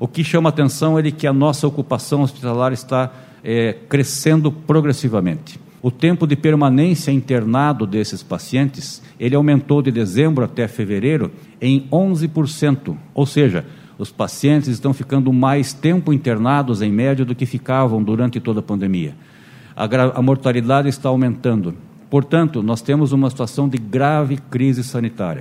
O que chama atenção é que a nossa ocupação hospitalar está é, crescendo progressivamente. O tempo de permanência internado desses pacientes, ele aumentou de dezembro até fevereiro em 11%, ou seja, os pacientes estão ficando mais tempo internados em média do que ficavam durante toda a pandemia. A, a mortalidade está aumentando. Portanto, nós temos uma situação de grave crise sanitária.